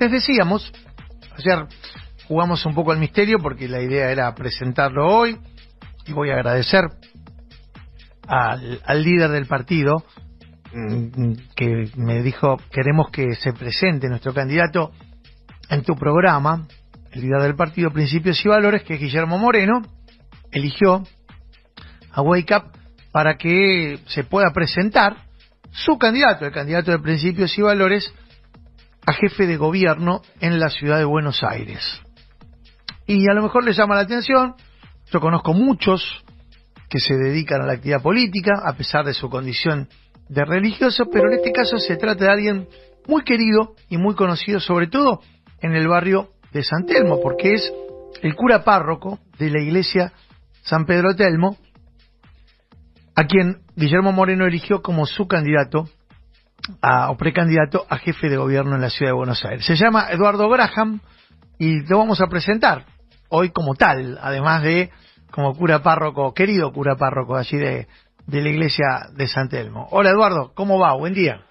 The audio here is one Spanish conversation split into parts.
Les decíamos, ayer jugamos un poco al misterio porque la idea era presentarlo hoy y voy a agradecer al, líder del partido mm, que me dijo queremos que se presente nuestro candidato en tu programa, el líder del partido Principios y Valores, que es Guillermo Moreno, eligió a Wake Up para que se pueda presentar su candidato, el candidato de Principios y Valores, a jefe de gobierno en la ciudad de Buenos Aires. Y a lo mejor le llama la atención, yo conozco muchos que se dedican a la actividad política, a pesar de su condición de religioso, pero en este caso se trata de alguien muy querido y muy conocido, sobre todo en el barrio de San Telmo, porque es el cura párroco de la iglesia San Pedro Telmo, a quien Guillermo Moreno eligió como su candidato a, o precandidato a jefe de gobierno en la ciudad de Buenos Aires. Se llama Eduardo Graham y lo vamos a presentar hoy como tal, además de como cura párroco, querido cura párroco allí de, de la iglesia de San Telmo. Hola Eduardo, ¿cómo va? Buen día.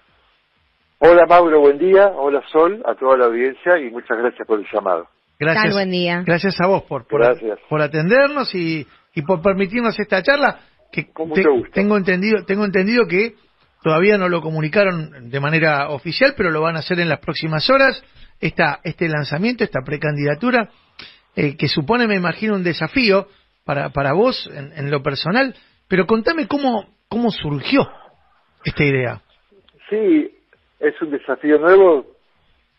Hola Mauro, buen día. Hola Sol, a toda la audiencia y muchas gracias por el llamado. Gracias. Tal, buen día. Gracias a vos por, por, Gracias. por atendernos y, y por permitirnos esta charla que Con te- mucho gusto. tengo entendido tengo entendido que todavía no lo comunicaron de manera oficial, pero lo van a hacer en las próximas horas. Esta, este lanzamiento, esta precandidatura, eh, que supone, me imagino, un desafío para, para vos en, en lo personal. Pero contame cómo, cómo surgió esta idea. Sí, es un desafío nuevo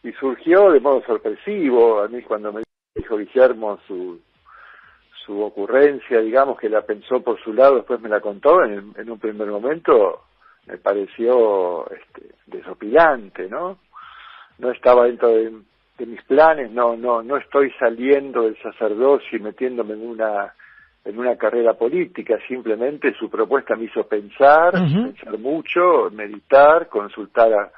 y surgió de modo sorpresivo. A mí cuando me dijo Guillermo su, su ocurrencia, digamos que la pensó por su lado, después me la contó, en, un primer momento me pareció este, desopilante, ¿no? No estaba dentro de, de mis planes, no, no, no estoy saliendo del sacerdocio y metiéndome en una en una carrera política, simplemente su propuesta me hizo pensar, pensar mucho, meditar, consultar a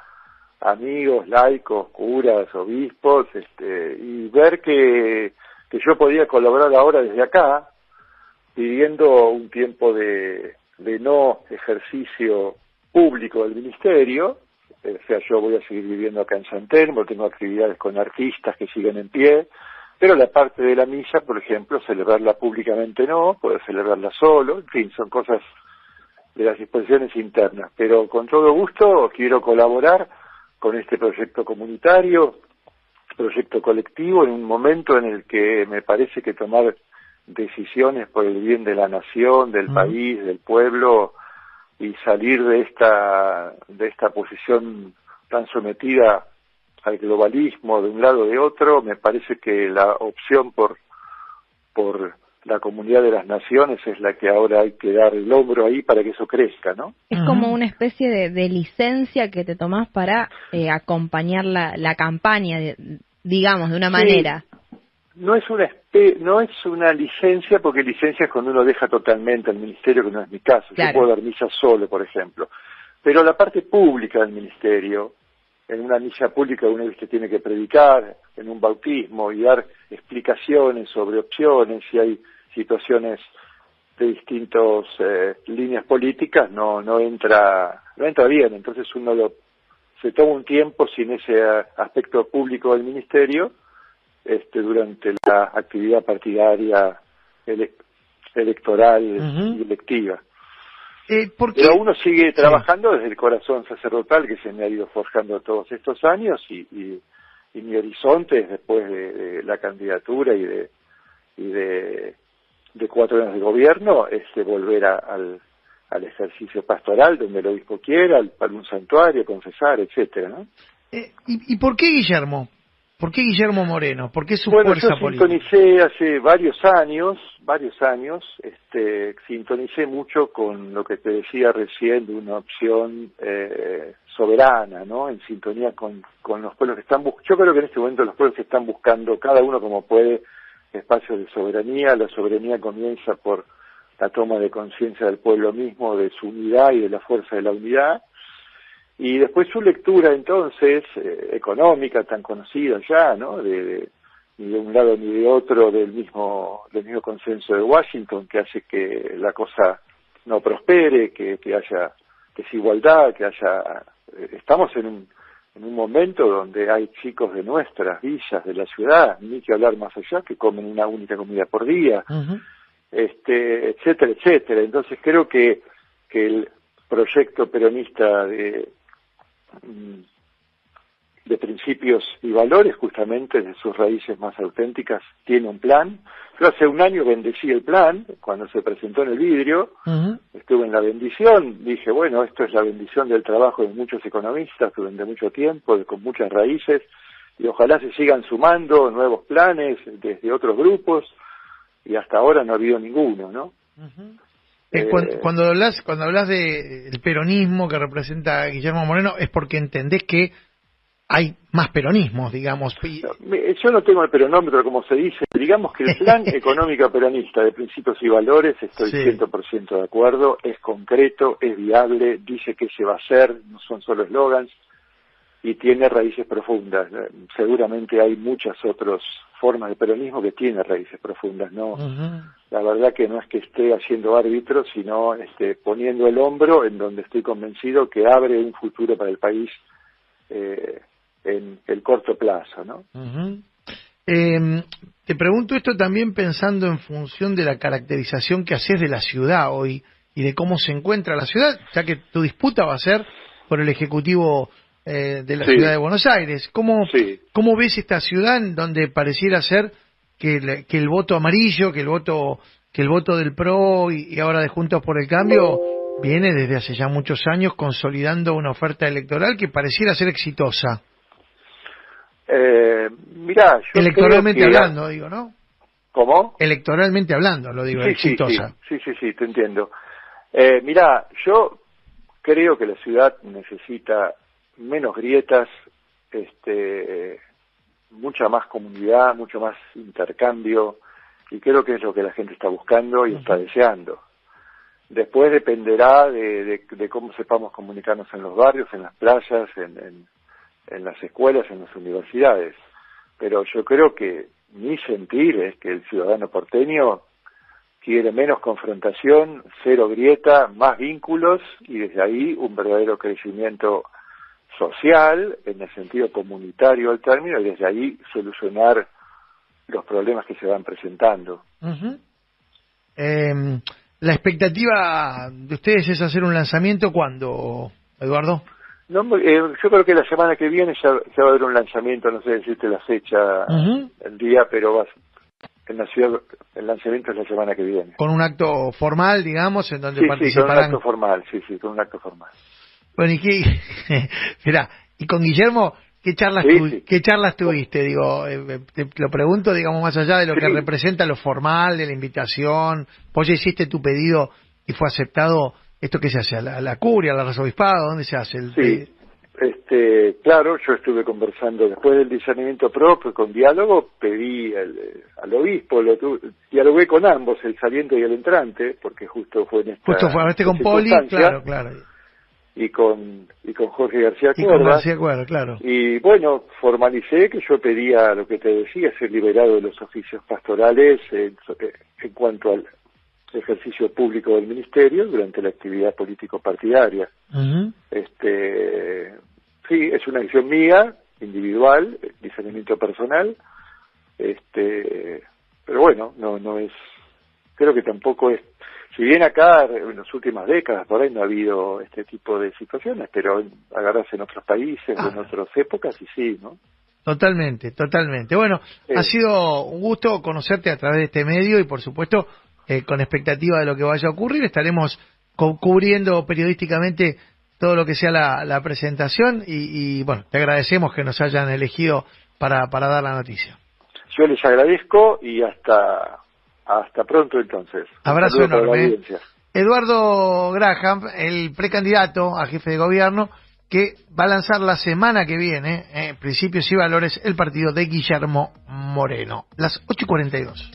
amigos, laicos, curas, obispos, este, y ver que, que yo podía colaborar ahora desde acá, pidiendo un tiempo de, de no ejercicio público del ministerio, eh, o sea, yo voy a seguir viviendo acá en San Telmo, tengo actividades con artistas que siguen en pie, pero la parte de la misa, por ejemplo, celebrarla públicamente no, puedo celebrarla solo, en fin, son cosas de las disposiciones internas, pero con todo gusto quiero colaborar con este proyecto comunitario, proyecto colectivo, en un momento en el que me parece que tomar decisiones por el bien de la nación, del país, del pueblo y salir de esta de esta posición tan sometida al globalismo de un lado o de otro, me parece que la opción por por la comunidad de las naciones es la que ahora hay que dar el hombro ahí para que eso crezca, ¿no? Es como una especie de, de licencia que te tomás para eh, acompañar la, la campaña, de- digamos, de una Sí. No es una no es una licencia porque licencia es cuando uno deja totalmente al ministerio, que no es mi caso. Claro. Yo puedo dar misa solo, por ejemplo. Pero la parte pública del ministerio, en una misa pública uno que tiene que predicar, en un bautismo y dar explicaciones sobre opciones, si hay situaciones de distintas eh, líneas políticas, no no entra no entra bien. Entonces uno lo se toma un tiempo sin ese eh, aspecto público del ministerio este, durante la actividad partidaria ele- electoral Ujú. y electiva. Eh, ¿por qué? Pero uno sigue trabajando desde el corazón sacerdotal que se me ha ido forjando todos estos años y, y, y mi horizonte es después de, de la candidatura y de y de, de cuatro años de gobierno es de volver a- al, al ejercicio pastoral donde el obispo quiera, al, para un santuario, confesar, etcétera, ¿no? Eh, ¿y, y por qué Guillermo? ¿Por qué Guillermo Moreno? ¿Por qué su bueno, fuerza yo política? sintonicé hace varios años, varios años, este, sintonicé mucho con lo que te decía recién de una opción eh, soberana, ¿no? En sintonía con, con los pueblos que están buscando. Yo creo que en este momento los pueblos que están buscando, cada uno como puede, espacios de soberanía. La soberanía comienza por la toma de conciencia del pueblo mismo, de su unidad y de la fuerza de la unidad. Y después su lectura entonces eh, económica tan conocida ya, ¿no? De, de- ni de un lado ni de otro del mismo del mismo consenso de Washington que hace que la cosa no prospere, que, que haya desigualdad, que haya eh, estamos en un en un momento donde hay chicos de nuestras villas, de la ciudad, ni que hablar más allá, que comen una única comida por día, este, etcétera, etcétera. Entonces creo que, que el proyecto peronista de, de principios y valores, justamente de sus raíces más auténticas, tiene un plan. Yo hace un año bendecí el plan, cuando se presentó en el vidrio, estuve en la bendición, dije, bueno, esto es la bendición del trabajo de muchos economistas durante mucho tiempo, con muchas raíces, y ojalá se sigan sumando nuevos planes desde otros grupos, y hasta ahora no ha habido ninguno, ¿no? Eh, cuando, cuando, hablas cuando hablas de el peronismo que representa Guillermo Moreno es porque entendés que hay más peronismo, digamos. Yo no tengo el peronómetro, como se dice. Digamos que el plan económico peronista de principios y valores, estoy ciento 100% de acuerdo, es concreto, es viable, dice que se va a hacer, no son solo eslogans, y tiene raíces profundas. Seguramente hay muchas otras formas de peronismo que tienen raíces profundas, ¿no? La verdad que no es que esté haciendo árbitro, sino este, poniendo el hombro en donde estoy convencido que abre un futuro para el país eh, en el corto plazo, ¿no? Em, te pregunto esto también pensando en función de la caracterización que haces de la ciudad hoy y de cómo se encuentra la ciudad, ya que tu disputa va a ser por el Ejecutivo eh, de la ciudad de Buenos Aires. ¿Cómo, ¿Cómo ves esta ciudad en donde pareciera ser que, que el voto amarillo, que el voto que el voto del PRO y, ahora de Juntos por el Cambio viene desde hace ya muchos años consolidando una oferta electoral que pareciera ser exitosa? Eh, mirá, yo Electoralmente hablando, digo, ¿no? ¿Cómo? Electoralmente hablando, lo digo, exitosa. Sí, sí, sí, te entiendo. Eh, mirá, yo creo que la ciudad necesita menos grietas, este, mucha más comunidad, mucho más intercambio, y creo que es lo que la gente está buscando y está deseando. Después dependerá de, de, cómo sepamos comunicarnos en los barrios, en las playas, en, en las escuelas, en las universidades. Pero yo creo que mi sentir es que el ciudadano porteño quiere menos confrontación, cero grieta, más vínculos y desde ahí un verdadero crecimiento social, en el sentido comunitario del término, y desde ahí solucionar los problemas que se van presentando. Em, la expectativa de ustedes es hacer un lanzamiento cuando, Eduardo? No, eh, yo creo que la semana que viene ya, va a haber un lanzamiento, no sé decirte la fecha, el día, pero va, en la ciudad el lanzamiento es la semana que viene. Con un acto formal, digamos, en donde sí, participarán. Sí, con un acto formal, sí, sí, con un acto formal. Bueno, y qué, mira, y con Guillermo, ¿qué charlas, ¿qué charlas tuviste? Digo, eh, te lo pregunto, digamos, más allá de lo que representa lo formal, de la invitación, vos ya hiciste tu pedido y fue aceptado ¿Esto qué se hace? ¿A la, la curia, al arzobispado? ¿Dónde se hace? El, sí, este, claro, yo estuve conversando después del discernimiento propio con diálogo, pedí al, obispo, lo dialogué con ambos, el saliente y el entrante, porque justo fue en esta Justo fue, este con Poli, claro, claro. Y con, y con Jorge García y con García Cuerda, claro. Y bueno, formalicé que yo pedía lo que te decía, ser liberado de los oficios pastorales en cuanto al, ejercicio público del ministerio durante la actividad político partidaria. Este, sí, es una acción mía, individual, discernimiento personal, este, pero bueno, no, no es, creo que tampoco es, si bien acá en las últimas décadas por ahí no ha habido este tipo de situaciones, pero agarrarse en otros países, en ah. otras épocas y sí, ¿no? Totalmente, totalmente. Bueno, ha sido un gusto conocerte a través de este medio y por supuesto eh, con expectativa de lo que vaya a ocurrir. Estaremos cubriendo periodísticamente todo lo que sea la, presentación y, bueno, te agradecemos que nos hayan elegido para, para dar la noticia. Yo les agradezco y hasta, hasta pronto entonces. Abrazo enorme. Eduardo Graham, el precandidato a jefe de gobierno, que va a lanzar la semana que viene, eh, Principios y Valores, el partido de Guillermo Moreno. Las 8 y 42.